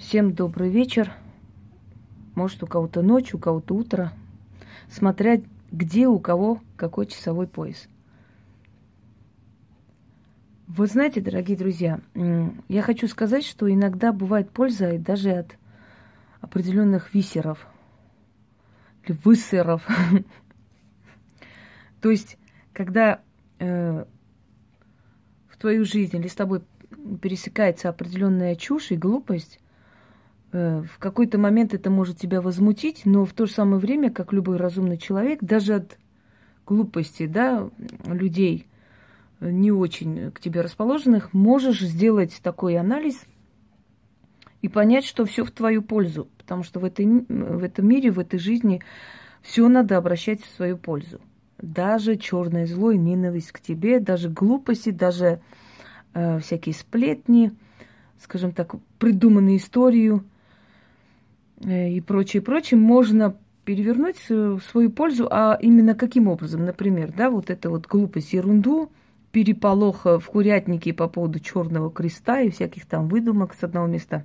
Всем добрый вечер. Может, у кого-то ночь, у кого-то утро. Смотря где у кого какой часовой пояс. Вы знаете, дорогие друзья, я хочу сказать, что иногда бывает польза и даже от определенных висеров или высеров. То есть, когда э, в твою жизнь или с тобой пересекается определенная чушь и глупость, в какой-то момент это может тебя возмутить, но в то же самое время, как любой разумный человек, даже от глупости, да, людей не очень к тебе расположенных, можешь сделать такой анализ и понять, что все в твою пользу. Потому что в, этой, в этом мире, в этой жизни все надо обращать в свою пользу. Даже черное зло и ненависть к тебе, даже глупости, даже э, всякие сплетни, скажем так, придуманные историю э, и прочее, прочее, можно перевернуть в свою пользу, а именно каким образом, например, да, вот эта вот глупость, ерунду, переполоха в курятнике по поводу черного креста и всяких там выдумок с одного места.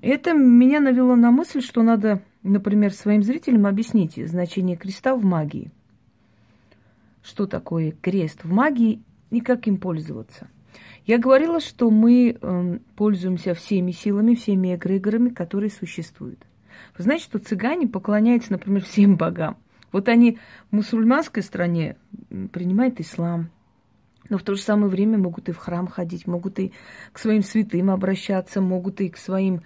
Это меня навело на мысль, что надо, например, своим зрителям объяснить значение креста в магии. Что такое крест в магии и как им пользоваться. Я говорила, что мы э, пользуемся всеми силами, всеми эгрегорами, которые существуют. Вы знаете, что цыгане поклоняются, например, всем богам. Вот они в мусульманской стране принимают ислам, но в то же самое время могут и в храм ходить, могут и к своим святым обращаться, могут и к своим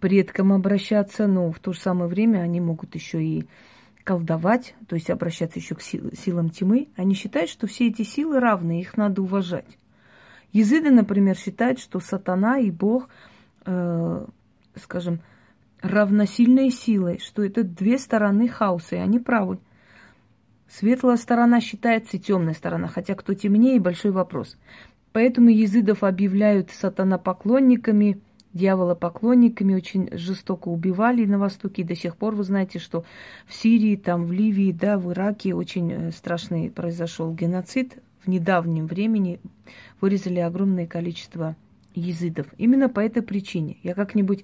предкам обращаться, но в то же самое время они могут еще и колдовать, то есть обращаться еще к силам тьмы, они считают, что все эти силы равны, их надо уважать. Езыды, например, считают, что сатана и Бог, э, скажем, равносильные силы, что это две стороны хаоса, и они правы. Светлая сторона считается темная сторона, хотя кто темнее, большой вопрос. Поэтому езыдов объявляют сатана поклонниками – дьяволопоклонниками, очень жестоко убивали на Востоке. И до сих пор вы знаете, что в Сирии, там, в Ливии, да, в Ираке очень э, страшный произошел геноцид. В недавнем времени вырезали огромное количество езидов. Именно по этой причине. Я как-нибудь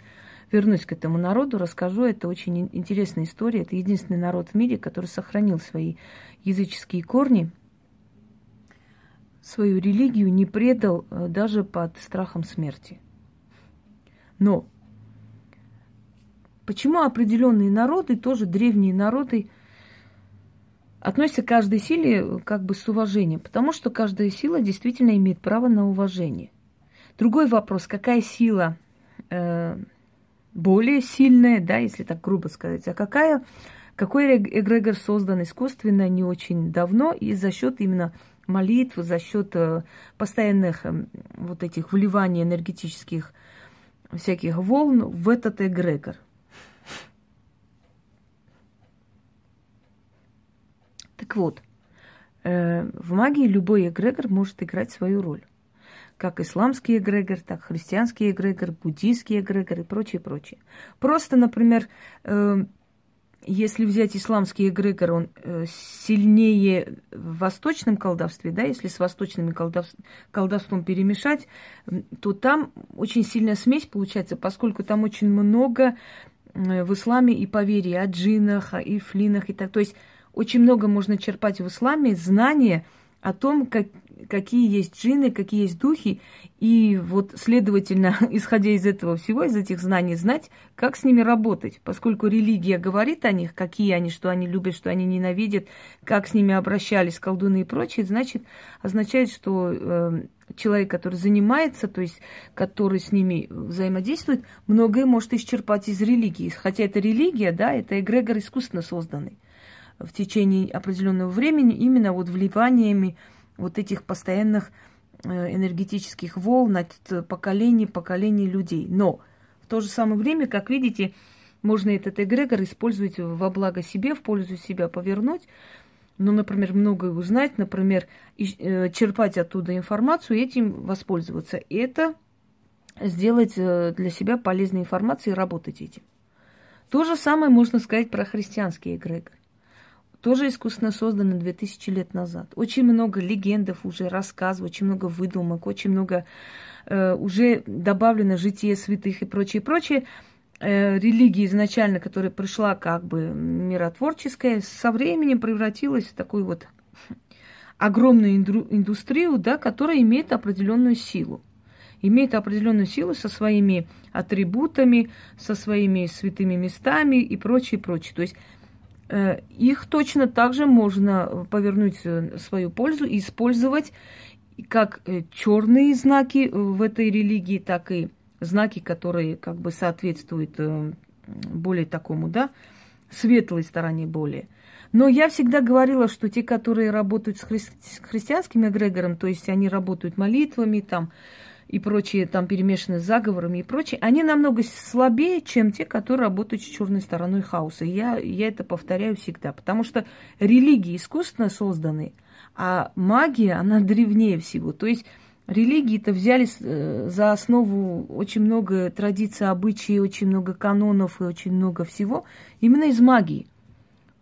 вернусь к этому народу, расскажу. Это очень интересная история. Это единственный народ в мире, который сохранил свои языческие корни, свою религию не предал э, даже под страхом смерти. Но почему определенные народы, тоже древние народы, относятся к каждой силе как бы с уважением? Потому что каждая сила действительно имеет право на уважение. Другой вопрос, какая сила э, более сильная, да, если так грубо сказать, а какая, какой эгрегор создан искусственно не очень давно и за счет именно молитв, за счет э, постоянных э, вот этих вливаний энергетических всяких волн в этот эгрегор. Так вот, э, в магии любой эгрегор может играть свою роль. Как исламский эгрегор, так христианский эгрегор, буддийский эгрегор и прочее, прочее. Просто, например, э, если взять исламский эгрегор, он э, сильнее в восточном колдовстве, да, если с восточным колдов... колдовством перемешать, то там очень сильная смесь получается, поскольку там очень много в исламе и поверий о джинах, и флинах, и так. То есть очень много можно черпать в исламе знания о том, как, какие есть джины, какие есть духи, и вот, следовательно, исходя из этого всего, из этих знаний, знать, как с ними работать, поскольку религия говорит о них, какие они, что они любят, что они ненавидят, как с ними обращались колдуны и прочее, значит, означает, что э, человек, который занимается, то есть который с ними взаимодействует, многое может исчерпать из религии. Хотя это религия, да, это эгрегор искусственно созданный в течение определенного времени именно вот вливаниями вот этих постоянных э, энергетических волн от поколений поколений людей. Но в то же самое время, как видите, можно этот эгрегор использовать во благо себе, в пользу себя повернуть. Ну, например, многое узнать, например, э, черпать оттуда информацию этим воспользоваться. Это сделать э, для себя полезной информацией и работать этим. То же самое можно сказать про христианский эгрегор. Тоже искусственно созданы 2000 лет назад. Очень много легендов уже, рассказов, очень много выдумок, очень много э, уже добавлено житие святых и прочее, прочее. Э, религия изначально, которая пришла как бы миротворческая, со временем превратилась в такую вот огромную индустрию, да, которая имеет определенную силу. Имеет определенную силу со своими атрибутами, со своими святыми местами и прочее, прочее. То есть их точно так же можно повернуть в свою пользу и использовать как э, черные знаки в этой религии, так и знаки, которые как бы соответствуют э, более такому, да, светлой стороне более. Но я всегда говорила, что те, которые работают с, хри- с христианским эгрегором, то есть они работают молитвами там и прочие, там перемешаны с заговорами и прочее, они намного слабее, чем те, которые работают с черной стороной хаоса. Я, я это повторяю всегда, потому что религии искусственно созданы, а магия, она древнее всего. То есть религии-то взяли э, за основу очень много традиций, обычаев, очень много канонов и очень много всего именно из магии,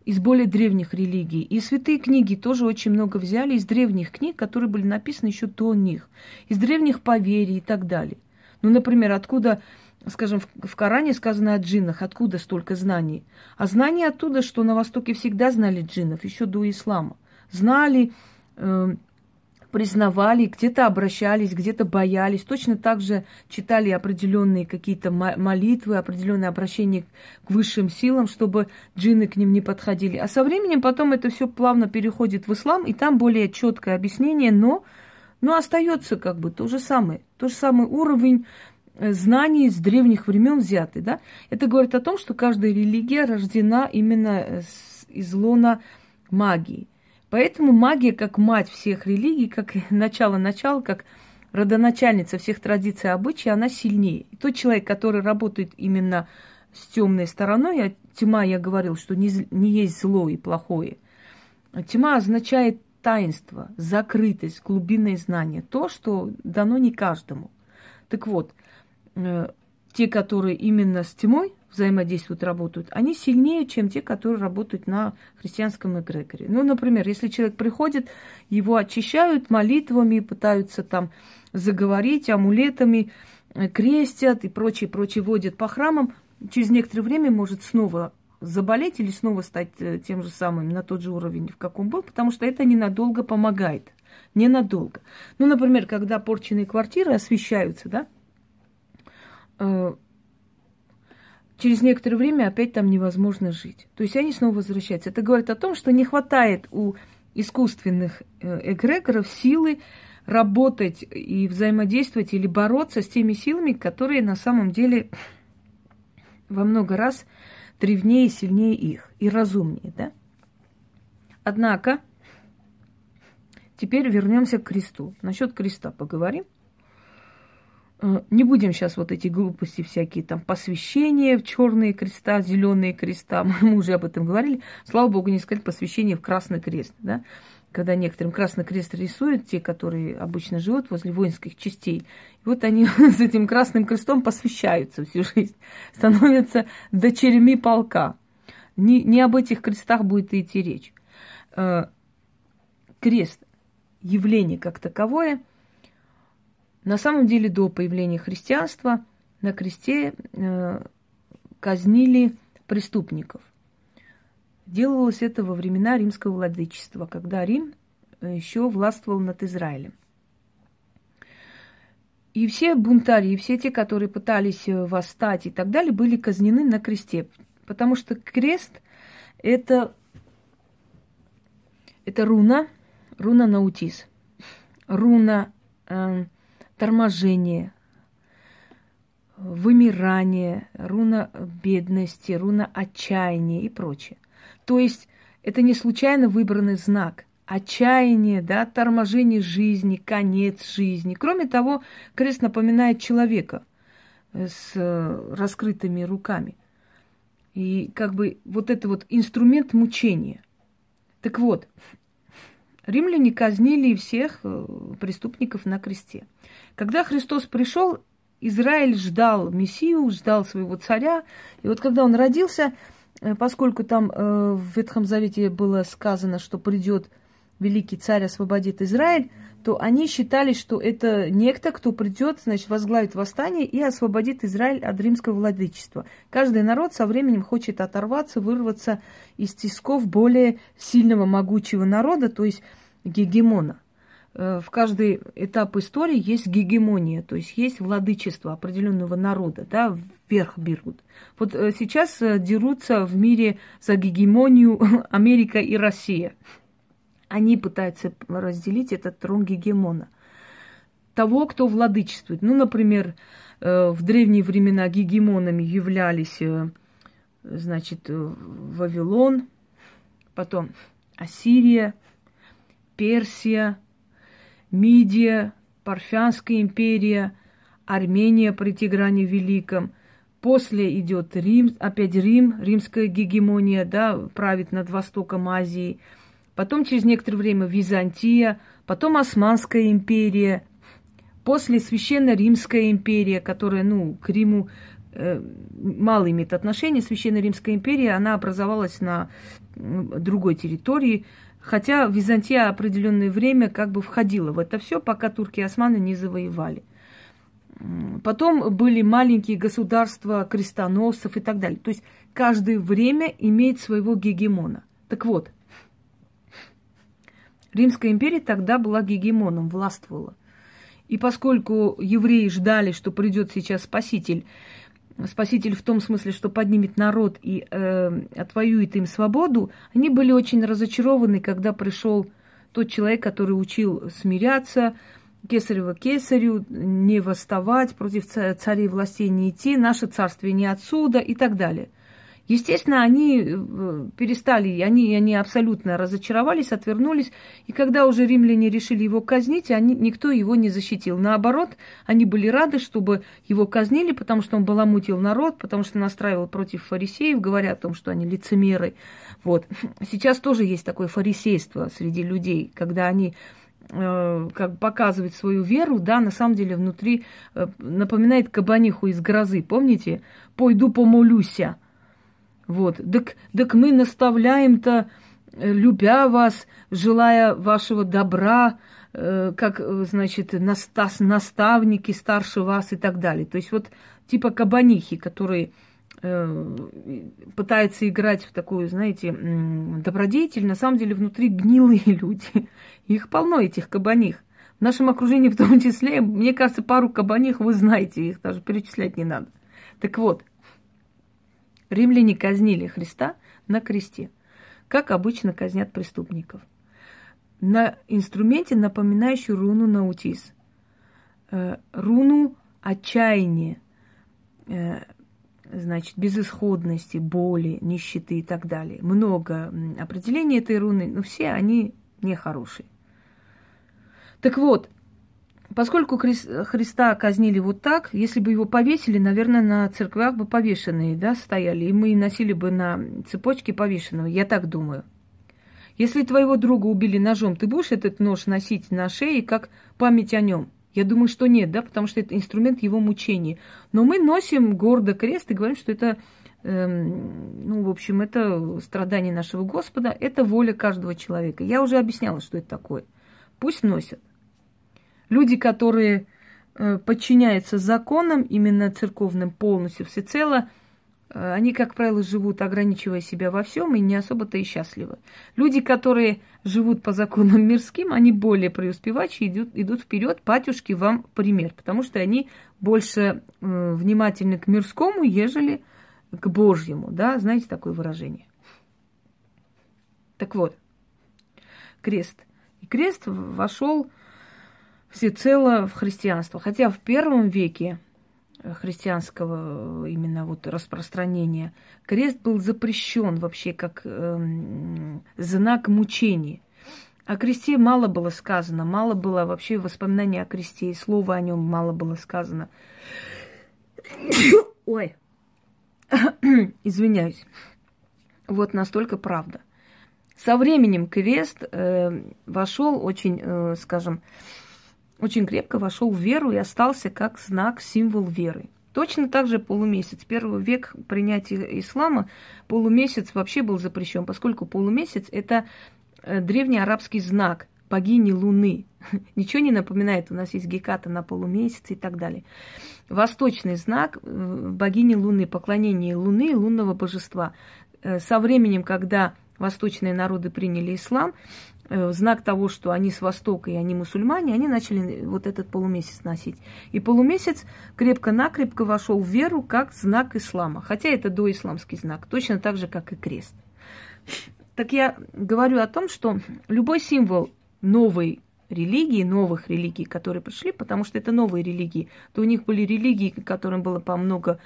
из более древних религий. И святые книги тоже очень много взяли из древних книг, которые были написаны еще до них, из древних поверий и так далее. Ну, например, откуда, скажем, в Коране сказано о джиннах, откуда столько знаний? А знания оттуда, что на Востоке всегда знали джиннов, еще до ислама. Знали, э, признавали, где-то обращались, где-то боялись. Точно так же читали определенные какие-то молитвы, определенные обращения к высшим силам, чтобы джинны к ним не подходили. А со временем потом это все плавно переходит в ислам, и там более четкое объяснение, но, но остается как бы то же самое. То же самый уровень э, знаний с древних времен взяты. Да? Это говорит о том, что каждая религия рождена именно э, из лона магии. Поэтому магия, как мать всех религий, как начало-начало, как родоначальница всех традиций и обычаев, она сильнее. И тот человек, который работает именно с темной стороной, а тьма, я говорил, что не, не есть зло и плохое. Тьма означает таинство, закрытость, глубинное знание. То, что дано не каждому. Так вот, э, те, которые именно с тьмой взаимодействуют, работают, они сильнее, чем те, которые работают на христианском эгрегоре. Ну, например, если человек приходит, его очищают молитвами, пытаются там заговорить, амулетами, э, крестят и прочее, прочее, водят по храмам, через некоторое время может снова заболеть или снова стать э, тем же самым на тот же уровень, в каком был, потому что это ненадолго помогает. Ненадолго. Ну, например, когда порченные квартиры освещаются, да, э, через некоторое время опять там невозможно жить. То есть они снова возвращаются. Это говорит о том, что не хватает у искусственных э, эгрегоров силы работать и взаимодействовать или бороться с теми силами, которые на самом деле во много раз древнее, сильнее их и разумнее, да? Однако, теперь вернемся к кресту. Насчет креста поговорим. Э, не будем сейчас вот эти глупости всякие, там, посвящения в черные креста, зеленые креста, мы уже об этом говорили. Слава богу, не сказать посвящение в красный крест, да? Когда некоторым красный крест рисуют, те, которые обычно живут возле воинских частей, и вот они с этим красным крестом посвящаются всю жизнь, становятся дочерями полка. Не, не об этих крестах будет идти речь. Э, крест, явление как таковое – на самом деле до появления христианства на кресте э, казнили преступников. Делалось это во времена римского владычества, когда Рим э, еще властвовал над Израилем. И все бунтари, и все те, которые пытались э, восстать и так далее, были казнены на кресте. Потому что крест это, это руна, руна наутис, руна э, торможение, вымирание, руна бедности, руна отчаяния и прочее. То есть это не случайно выбранный знак. Отчаяние, да, торможение жизни, конец жизни. Кроме того, крест напоминает человека с раскрытыми руками. И как бы вот это вот инструмент мучения. Так вот, римляне казнили всех э, преступников на кресте. Когда Христос пришел, Израиль ждал Мессию, ждал своего царя. И вот когда он родился, э, поскольку там э, в Ветхом Завете было сказано, что придет великий царь, освободит Израиль, то они считали, что это некто, кто придет, значит, возглавит восстание и освободит Израиль от римского владычества. Каждый народ со временем хочет оторваться, вырваться из тисков более сильного, могучего народа, то есть гегемона. Э, в каждый этап истории есть гегемония, то есть есть владычество определенного народа, да, вверх берут. Вот э, сейчас э, дерутся в мире за гегемонию Америка и Россия. Они пытаются разделить этот трон гегемона. Того, кто владычествует. Ну, например, в древние времена гегемонами являлись, значит, Вавилон, потом Ассирия, Персия, Мидия, Парфянская империя, Армения при Тигране Великом. После идет Рим, опять Рим, римская гегемония, да, правит над Востоком Азии. Потом через некоторое время Византия, потом Османская империя, после Священная Римская империя, которая, ну, к Риму э, мало имеет отношения. Священная Римская империя, она образовалась на другой территории, Хотя Византия определенное время как бы входила в это все, пока турки и османы не завоевали. Потом были маленькие государства крестоносцев и так далее. То есть каждое время имеет своего гегемона. Так вот, Римская империя тогда была гегемоном, властвовала. И поскольку евреи ждали, что придет сейчас Спаситель, Спаситель в том смысле, что поднимет народ и э, отвоюет им свободу, они были очень разочарованы, когда пришел тот человек, который учил смиряться, кесарева кесарю, не восставать, против царей властей не идти, наше царствие не отсюда и так далее. Естественно, они э, перестали, они, они абсолютно разочаровались, отвернулись. И когда уже римляне решили его казнить, они, никто его не защитил. Наоборот, они были рады, чтобы его казнили, потому что он баламутил народ, потому что настраивал против фарисеев, говоря о том, что они лицемеры. Вот. Сейчас тоже есть такое фарисейство среди людей, когда они э, как показывают свою веру, да, на самом деле внутри э, напоминает кабаниху из грозы. Помните? «Пойду помолюся». Вот. Так, так мы наставляем-то, э, любя вас, желая вашего добра, э, как, э, значит, настас, наставники старше вас и так далее. То есть вот типа кабанихи, которые пытаются играть в такую, знаете, добродетель, на самом деле внутри гнилые люди. Их полно, этих кабаних. В нашем окружении в том числе, мне кажется, пару кабаних вы знаете, их даже перечислять не надо. Так вот, Римляне казнили Христа на кресте, как обычно казнят преступников. На инструменте, напоминающий руну наутис. Э, руну отчаяния, э, значит, безысходности, боли, нищеты и так далее. Много определений этой руны, но все они нехорошие. Так вот, Поскольку Христа казнили вот так, если бы его повесили, наверное, на церквях бы повешенные, да, стояли, и мы носили бы на цепочке повешенного, я так думаю. Если твоего друга убили ножом, ты будешь этот нож носить на шее как память о нем? Я думаю, что нет, да, потому что это инструмент его мучения. Но мы носим гордо крест и говорим, что это, эм, ну, в общем, это страдание нашего Господа, это воля каждого человека. Я уже объясняла, что это такое. Пусть носят. Люди, которые э, подчиняются законам, именно церковным полностью, всецело, э, они, как правило, живут, ограничивая себя во всем, и не особо-то и счастливы. Люди, которые живут по законам мирским, они более преуспевающие, идут, идут вперед, батюшки вам пример, потому что они больше э, внимательны к мирскому, ежели к Божьему, да, знаете такое выражение. Так вот, крест. И крест вошел всецело в христианство. Хотя в первом веке христианского именно вот распространения крест был запрещен вообще как э, знак мучений. О кресте мало было сказано, мало было вообще воспоминаний о кресте, и слова о нем мало было сказано. Ой, извиняюсь. Вот настолько правда. Со временем крест э, вошел очень, э, скажем, очень крепко вошел в веру и остался как знак, символ веры. Точно так же полумесяц. Первый век принятия ислама полумесяц вообще был запрещен, поскольку полумесяц это э, древний арабский знак богини Луны. Ничего не напоминает, у нас есть Геката на полумесяце и так далее. Восточный знак э, богини Луны, поклонение Луны, лунного божества. Э, со временем, когда восточные народы приняли ислам, Э, знак того, что они с Востока и они мусульмане, они начали вот этот полумесяц носить. И полумесяц крепко-накрепко вошел в веру как знак ислама. Хотя это доисламский знак, точно так же, как и крест. Так я говорю о том, что любой символ новой религии, новых религий, которые пришли, потому что это новые религии, то у них были религии, которым было по много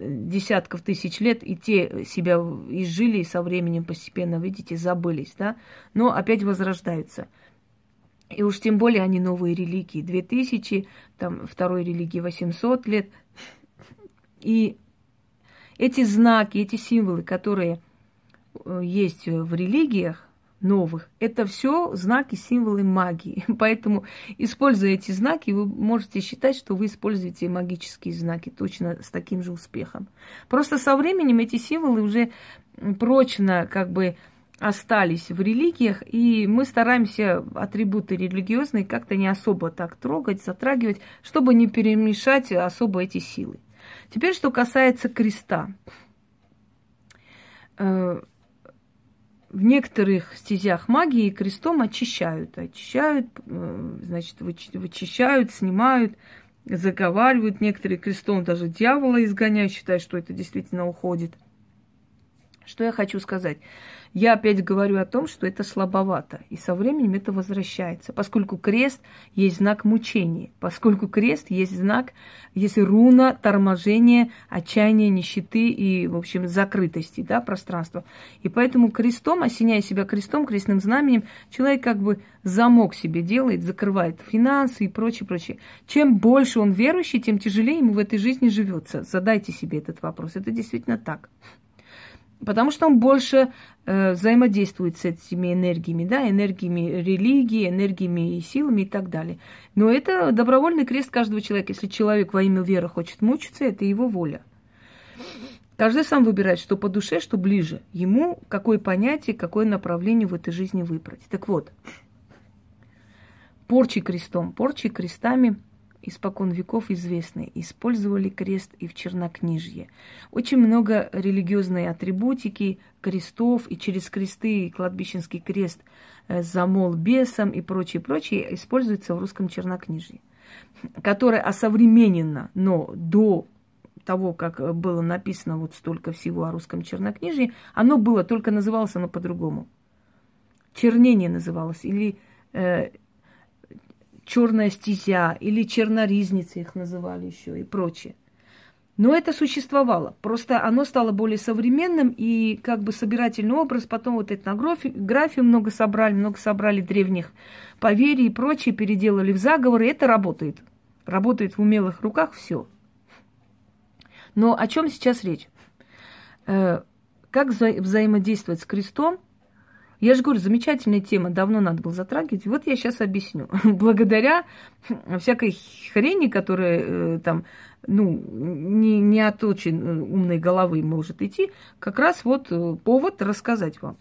десятков тысяч лет, и те себя изжили, и со временем постепенно, видите, забылись, да, но опять возрождаются. И уж тем более они новые религии, 2000, там, второй религии 800 лет. И эти знаки, эти символы, которые э, есть в религиях, новых. Это все знаки, символы магии. Поэтому, используя эти знаки, вы можете считать, что вы используете магические знаки точно с таким же успехом. Просто со временем эти символы уже прочно как бы остались в религиях, и мы стараемся атрибуты религиозные как-то не особо так трогать, затрагивать, чтобы не перемешать особо эти силы. Теперь, что касается креста э, в некоторых стезях магии крестом очищают. Очищают, э, значит, вычищают, снимают, заговаривают. Некоторые крестом даже дьявола изгоняют, считают, что это действительно уходит. Что я хочу сказать? Я опять говорю о том, что это слабовато, и со временем это возвращается, поскольку крест есть знак мучения, поскольку крест есть знак, есть руна торможения, отчаяния, нищеты и, в общем, закрытости да, пространства. И поэтому крестом, осеняя себя крестом, крестным знаменем, человек как бы замок себе делает, закрывает финансы и прочее, прочее. Чем больше он верующий, тем тяжелее ему в этой жизни живется. Задайте себе этот вопрос. Это действительно так. Потому что он больше э, взаимодействует с этими энергиями, да, энергиями религии, энергиями и силами и так далее. Но это добровольный крест каждого человека. Если человек во имя веры хочет мучиться, это его воля. Каждый сам выбирает, что по душе, что ближе. Ему какое понятие, какое направление в этой жизни выбрать. Так вот, порчи крестом, порчи крестами – испокон веков известны, использовали крест и в чернокнижье. Очень много религиозной атрибутики, крестов, и через кресты, и кладбищенский крест, э, замол бесом и прочее, прочее, используется в русском чернокнижье, которое осовременено, но до того, как было написано вот столько всего о русском чернокнижье, оно было, только называлось оно по-другому. Чернение называлось, или э, черная стезя или черноризницы их называли еще и прочее. Но это существовало. Просто оно стало более современным, и как бы собирательный образ, потом вот этнографию много собрали, много собрали древних поверий и прочее, переделали в заговоры, это работает. Работает в умелых руках все. Но о чем сейчас речь? Э, как вза- взаимодействовать с крестом – я же говорю, замечательная тема, давно надо было затрагивать. Вот я сейчас объясню. Благодаря всякой хрени, которая э, там, ну, не, не от очень э, умной головы может идти, как раз вот э, повод рассказать вам.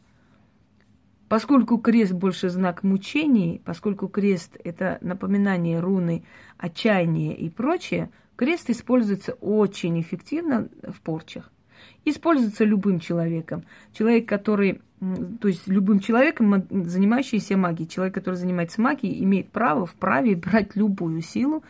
Поскольку крест больше знак мучений, поскольку крест – это напоминание руны, отчаяния и прочее, крест используется очень эффективно в порчах. Используется любым человеком. Человек, который то есть любым человеком, занимающимся магией, человек, который занимается магией, имеет право, вправе брать любую силу,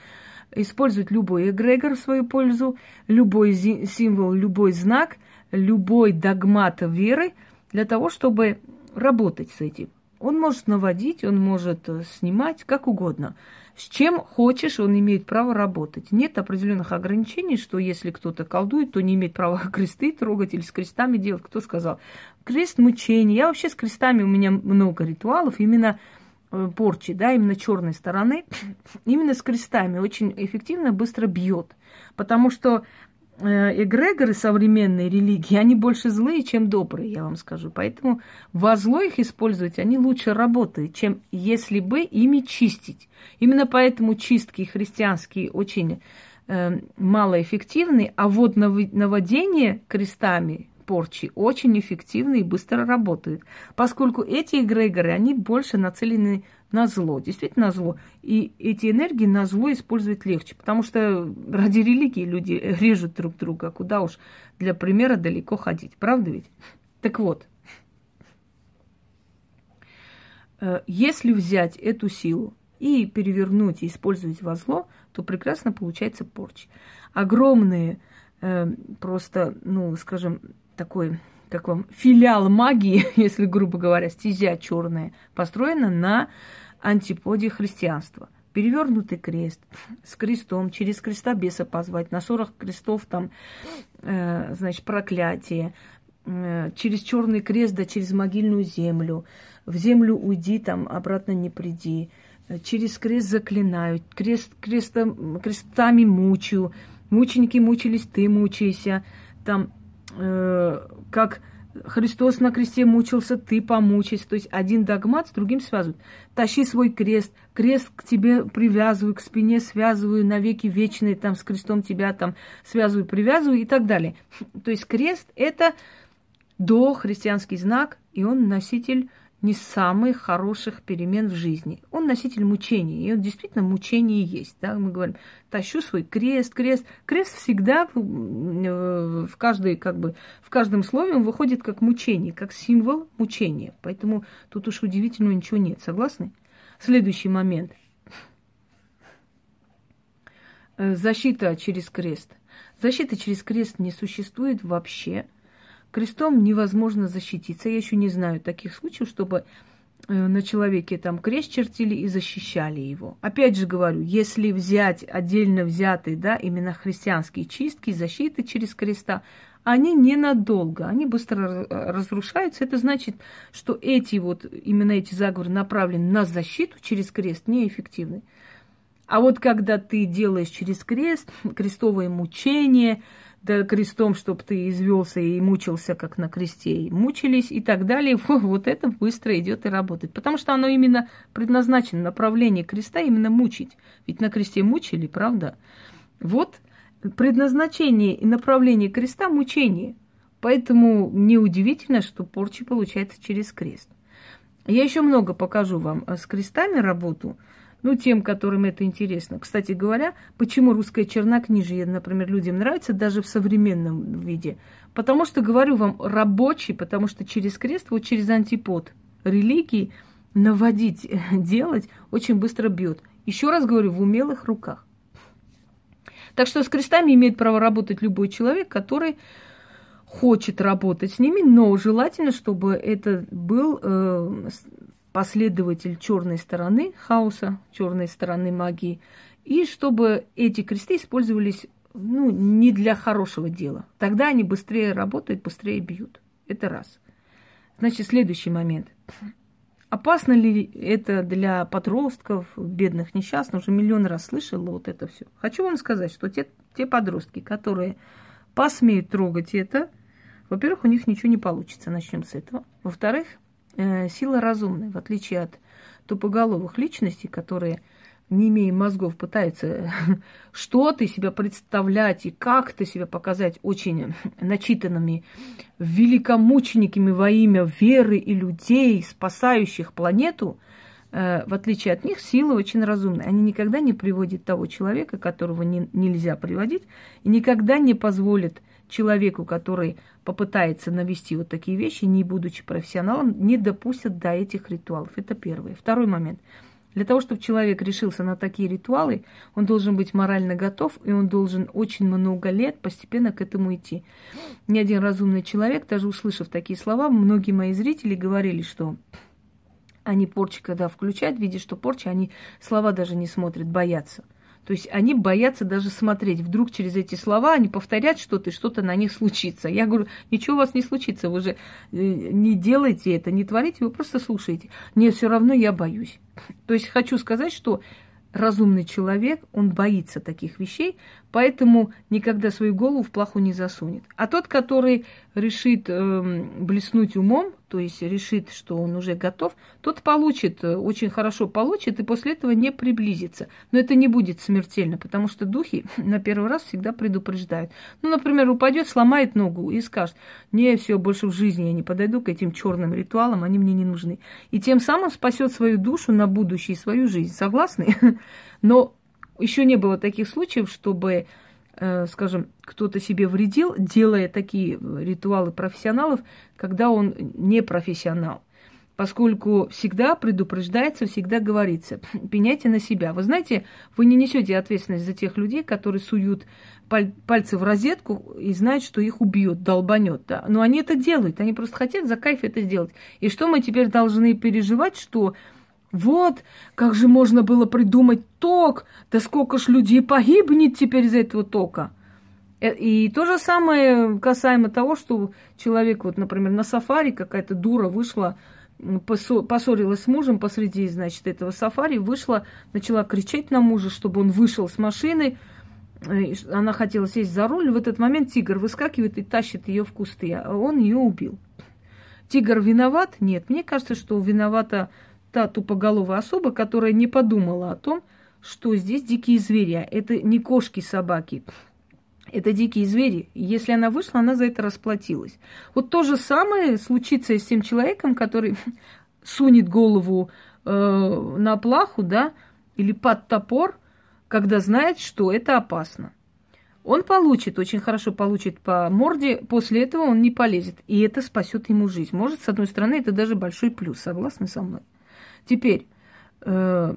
использовать любой эгрегор в свою пользу, любой символ, любой знак, любой догмат веры для того, чтобы работать с этим. Он может наводить, он может э, снимать, как угодно. С чем хочешь, он имеет право работать. Нет определенных ограничений, что если кто-то колдует, то не имеет права кресты трогать или с крестами делать. Кто сказал? Крест мучений. Я вообще с крестами, у меня много ритуалов, именно э, порчи, да, именно черной стороны, именно с крестами очень эффективно, быстро бьет. Потому что эгрегоры современной религии, они больше злые, чем добрые, я вам скажу. Поэтому во зло их использовать, они лучше работают, чем если бы ими чистить. Именно поэтому чистки христианские очень э, малоэффективны, а вот наводение крестами порчи очень эффективно и быстро работают, поскольку эти эгрегоры, они больше нацелены на зло, действительно на зло. И эти энергии на зло использовать легче, потому что ради религии люди режут друг друга, куда уж для примера далеко ходить, правда ведь? Так вот, э, если взять эту силу и перевернуть и использовать во зло, то прекрасно получается порча. Огромные, э, просто, ну, скажем, такой, как вам, филиал магии, если грубо говоря, стезя черная, построена на антиподе христианства. Перевернутый крест с крестом, через креста беса позвать, на 40 крестов там, э, значит, проклятие, э, через черный крест, да через могильную землю, в землю уйди, там обратно не приди, э, через крест заклинают, крест, крестом, крестами мучаю, мученики мучились, ты мучайся, там э, как Христос на кресте мучился, ты помучайся. То есть один догмат с другим связывают. Тащи свой крест, крест к тебе привязываю, к спине связываю, навеки вечные, там с крестом тебя там связываю, привязываю и так далее. То есть крест – это дохристианский знак, и он носитель не самых хороших перемен в жизни. Он носитель мучений, и он действительно мучение есть. Да? Мы говорим, тащу свой крест, крест. Крест всегда в, э, в, каждой, как бы, в каждом слове он выходит как мучение, как символ мучения. Поэтому тут уж удивительного ничего нет. Согласны? Следующий момент. Э, защита через крест. Защита через крест не существует вообще – Крестом невозможно защититься. Я еще не знаю таких случаев, чтобы э, на человеке там крест чертили и защищали его. Опять же говорю, если взять отдельно взятые, да, именно христианские чистки, защиты через креста, они ненадолго, они быстро разрушаются. Это значит, что эти вот, именно эти заговоры направлены на защиту через крест, неэффективны. А вот когда ты делаешь через крест, крестовое мучение, да крестом, чтобы ты извелся и мучился, как на кресте, и мучились и так далее, вот это быстро идет и работает. Потому что оно именно предназначено, направление креста именно мучить. Ведь на кресте мучили, правда? Вот предназначение и направление креста – мучение. Поэтому неудивительно, что порча получается через крест. Я еще много покажу вам с крестами работу – ну, тем, которым это интересно. Кстати говоря, почему русское чернокнижие, например, людям нравится даже в современном виде? Потому что, говорю вам, рабочий, потому что через крест, вот через антипод религии наводить, делать очень быстро бьет. Еще раз говорю, в умелых руках. Так что с крестами имеет право работать любой человек, который хочет работать с ними, но желательно, чтобы это был э, последователь черной стороны хаоса, черной стороны магии, и чтобы эти кресты использовались ну, не для хорошего дела. Тогда они быстрее работают, быстрее бьют. Это раз. Значит, следующий момент. Опасно ли это для подростков, бедных, несчастных? Уже миллион раз слышала вот это все. Хочу вам сказать, что те, те подростки, которые посмеют трогать это, во-первых, у них ничего не получится. Начнем с этого. Во-вторых, сила разумная, в отличие от тупоголовых личностей, которые, не имея мозгов, пытаются что-то себя представлять и как-то себя показать очень начитанными великомучениками во имя веры и людей, спасающих планету, э, в отличие от них, сила очень разумная. Они никогда не приводят того человека, которого не, нельзя приводить, и никогда не позволят человеку, который попытается навести вот такие вещи, не будучи профессионалом, не допустят до этих ритуалов. Это первое. Второй момент. Для того, чтобы человек решился на такие ритуалы, он должен быть морально готов, и он должен очень много лет постепенно к этому идти. Ни один разумный человек, даже услышав такие слова, многие мои зрители говорили, что они порчи, когда включают, видя, что порча, они слова даже не смотрят, боятся – то есть они боятся даже смотреть. Вдруг через эти слова они повторят что-то, и что-то на них случится. Я говорю, ничего у вас не случится, вы же э, не делайте это, не творите, вы просто слушаете. Нет, все равно я боюсь. То есть хочу сказать, что разумный человек, он боится таких вещей, поэтому никогда свою голову в плаху не засунет. А тот, который решит э, блеснуть умом, то есть решит, что он уже готов, тот получит, э, очень хорошо получит, и после этого не приблизится. Но это не будет смертельно, потому что духи на первый раз всегда предупреждают. Ну, например, упадет, сломает ногу и скажет, не, все, больше в жизни я не подойду к этим черным ритуалам, они мне не нужны. И тем самым спасет свою душу на будущее, свою жизнь. Согласны? Но еще не было таких случаев, чтобы скажем, кто-то себе вредил, делая такие ритуалы профессионалов, когда он не профессионал. Поскольку всегда предупреждается, всегда говорится, пеняйте на себя. Вы знаете, вы не несете ответственность за тех людей, которые суют пальцы в розетку и знают, что их убьют, долбанет. Да? Но они это делают, они просто хотят за кайф это сделать. И что мы теперь должны переживать, что вот, как же можно было придумать ток, да сколько ж людей погибнет теперь из-за этого тока. Э, и то же самое касаемо того, что человек, вот, например, на сафари какая-то дура вышла, поссорилась с мужем посреди, значит, этого сафари, вышла, начала кричать на мужа, чтобы он вышел с машины, э, она хотела сесть за руль, в этот момент тигр выскакивает и тащит ее в кусты, а он ее убил. Тигр виноват? Нет, мне кажется, что виновата та тупоголовая особа, которая не подумала о том, что здесь дикие звери. А это не кошки, собаки. Это дикие звери. Если она вышла, она за это расплатилась. Вот то же самое случится и с тем человеком, который сунет голову э, на плаху, да, или под топор, когда знает, что это опасно. Он получит, очень хорошо получит по морде, после этого он не полезет. И это спасет ему жизнь. Может, с одной стороны, это даже большой плюс. Согласны со мной? Теперь, э,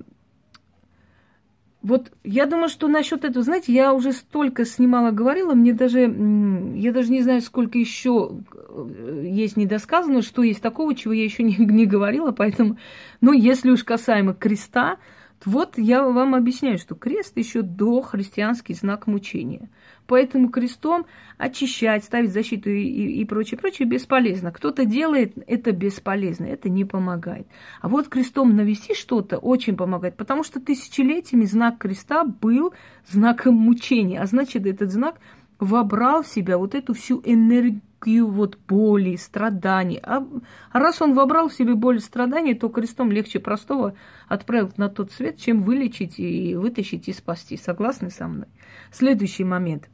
вот я думаю, что насчет этого, знаете, я уже столько снимала, говорила, мне даже, я даже не знаю, сколько еще э, есть недосказано, что есть такого, чего я еще не, не говорила, поэтому, ну, если уж касаемо креста, вот я вам объясняю, что крест еще до христианский знак мучения. Поэтому крестом очищать, ставить защиту и, и, и прочее, прочее бесполезно. Кто-то делает это бесполезно, это не помогает. А вот крестом навести что-то очень помогает, потому что тысячелетиями знак креста был знаком мучения, а значит этот знак вобрал в себя вот эту всю энергию энергию вот боли, страданий. А, а раз он вобрал в себе боль и страдания, то крестом легче простого отправить на тот свет, чем вылечить и вытащить и спасти. Согласны со мной? Следующий момент.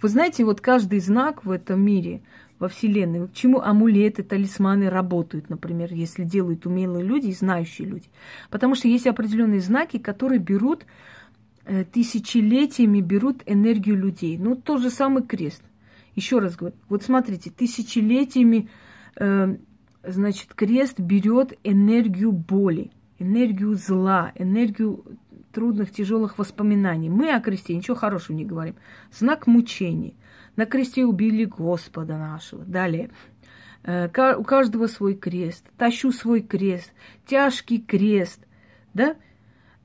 Вы знаете, вот каждый знак в этом мире, во Вселенной, к чему амулеты, талисманы работают, например, если делают умелые люди и знающие люди. Потому что есть определенные знаки, которые берут э, тысячелетиями берут энергию людей. Ну, тот же самый крест. Еще раз говорю, вот смотрите, тысячелетиями, э, значит, крест берет энергию боли, энергию зла, энергию трудных, тяжелых воспоминаний. Мы о кресте ничего хорошего не говорим. Знак мучений. На кресте убили Господа нашего. Далее. Э, у каждого свой крест. Тащу свой крест. Тяжкий крест. Да?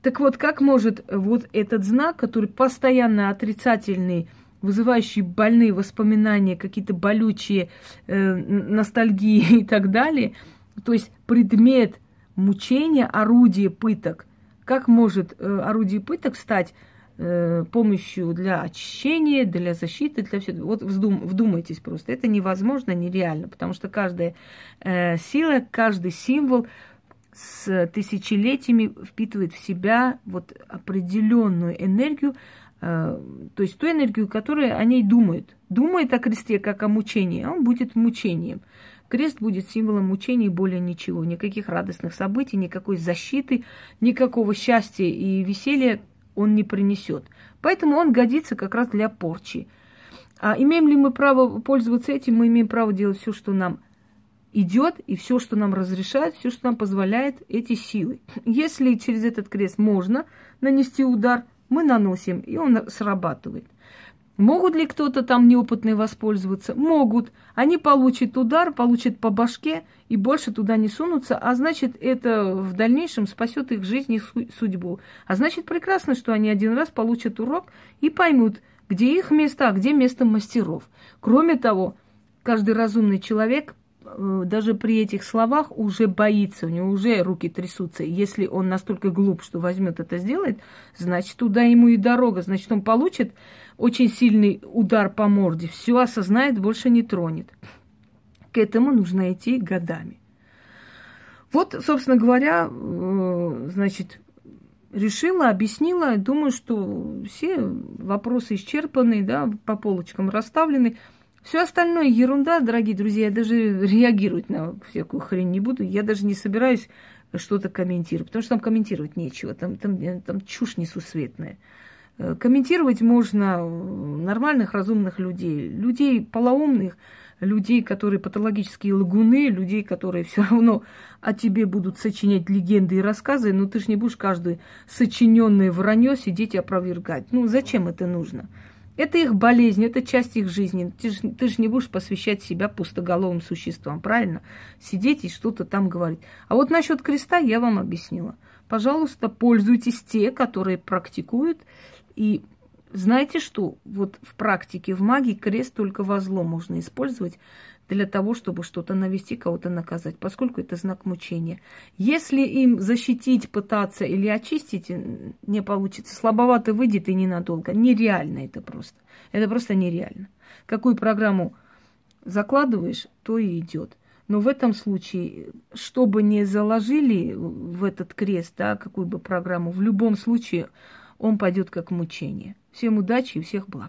Так вот, как может вот этот знак, который постоянно отрицательный, вызывающие больные воспоминания, какие-то болючие э, ностальгии и так далее. То есть предмет мучения, орудие пыток. Как может э, орудие пыток стать э, помощью для очищения, для защиты, для всего. Вот вдум, вдумайтесь просто. Это невозможно, нереально, потому что каждая э, сила, каждый символ с тысячелетиями впитывает в себя вот определенную энергию, то есть ту энергию, которую о ней думают. Думает о кресте как о мучении, а он будет мучением. Крест будет символом мучений, более ничего. Никаких радостных событий, никакой защиты, никакого счастья и веселья он не принесет. Поэтому он годится как раз для порчи. А имеем ли мы право пользоваться этим? Мы имеем право делать все, что нам идет, и все, что нам разрешает, все, что нам позволяет эти силы. Если через этот крест можно нанести удар, мы наносим, и он срабатывает. Могут ли кто-то там неопытный воспользоваться? Могут. Они получат удар, получат по башке и больше туда не сунутся, а значит, это в дальнейшем спасет их жизнь и судьбу. А значит, прекрасно, что они один раз получат урок и поймут, где их место, а где место мастеров. Кроме того, каждый разумный человек даже при этих словах уже боится, у него уже руки трясутся. Если он настолько глуп, что возьмет это сделает, значит, туда ему и дорога. Значит, он получит очень сильный удар по морде, все осознает, больше не тронет. К этому нужно идти годами. Вот, собственно говоря, э, значит, решила, объяснила. Думаю, что все вопросы исчерпаны, да, по полочкам расставлены. Все остальное ерунда, дорогие друзья. Я даже реагировать на всякую хрень не буду. Я даже не собираюсь что-то комментировать, потому что там комментировать нечего. Там, там, там чушь несусветная. Э, комментировать можно нормальных, разумных людей, людей полоумных, людей, которые патологические лагуны, людей, которые все равно о тебе будут сочинять легенды и рассказы, но ты же не будешь каждое сочиненное вранье сидеть и опровергать. Ну, зачем это нужно? Это их болезнь, это часть их жизни. Ты же, ты же не будешь посвящать себя пустоголовым существам, правильно? Сидеть и что-то там говорить. А вот насчет креста я вам объяснила. Пожалуйста, пользуйтесь те, которые практикуют и знаете что? Вот в практике, в магии крест только во зло можно использовать для того, чтобы что-то навести, кого-то наказать, поскольку это знак мучения. Если им защитить, пытаться или очистить не получится, слабовато выйдет и ненадолго. Нереально это просто. Это просто нереально. Какую программу закладываешь, то и идет. Но в этом случае, что бы ни заложили в этот крест, да, какую бы программу, в любом случае он пойдет как мучение. Всем удачи и всех благ.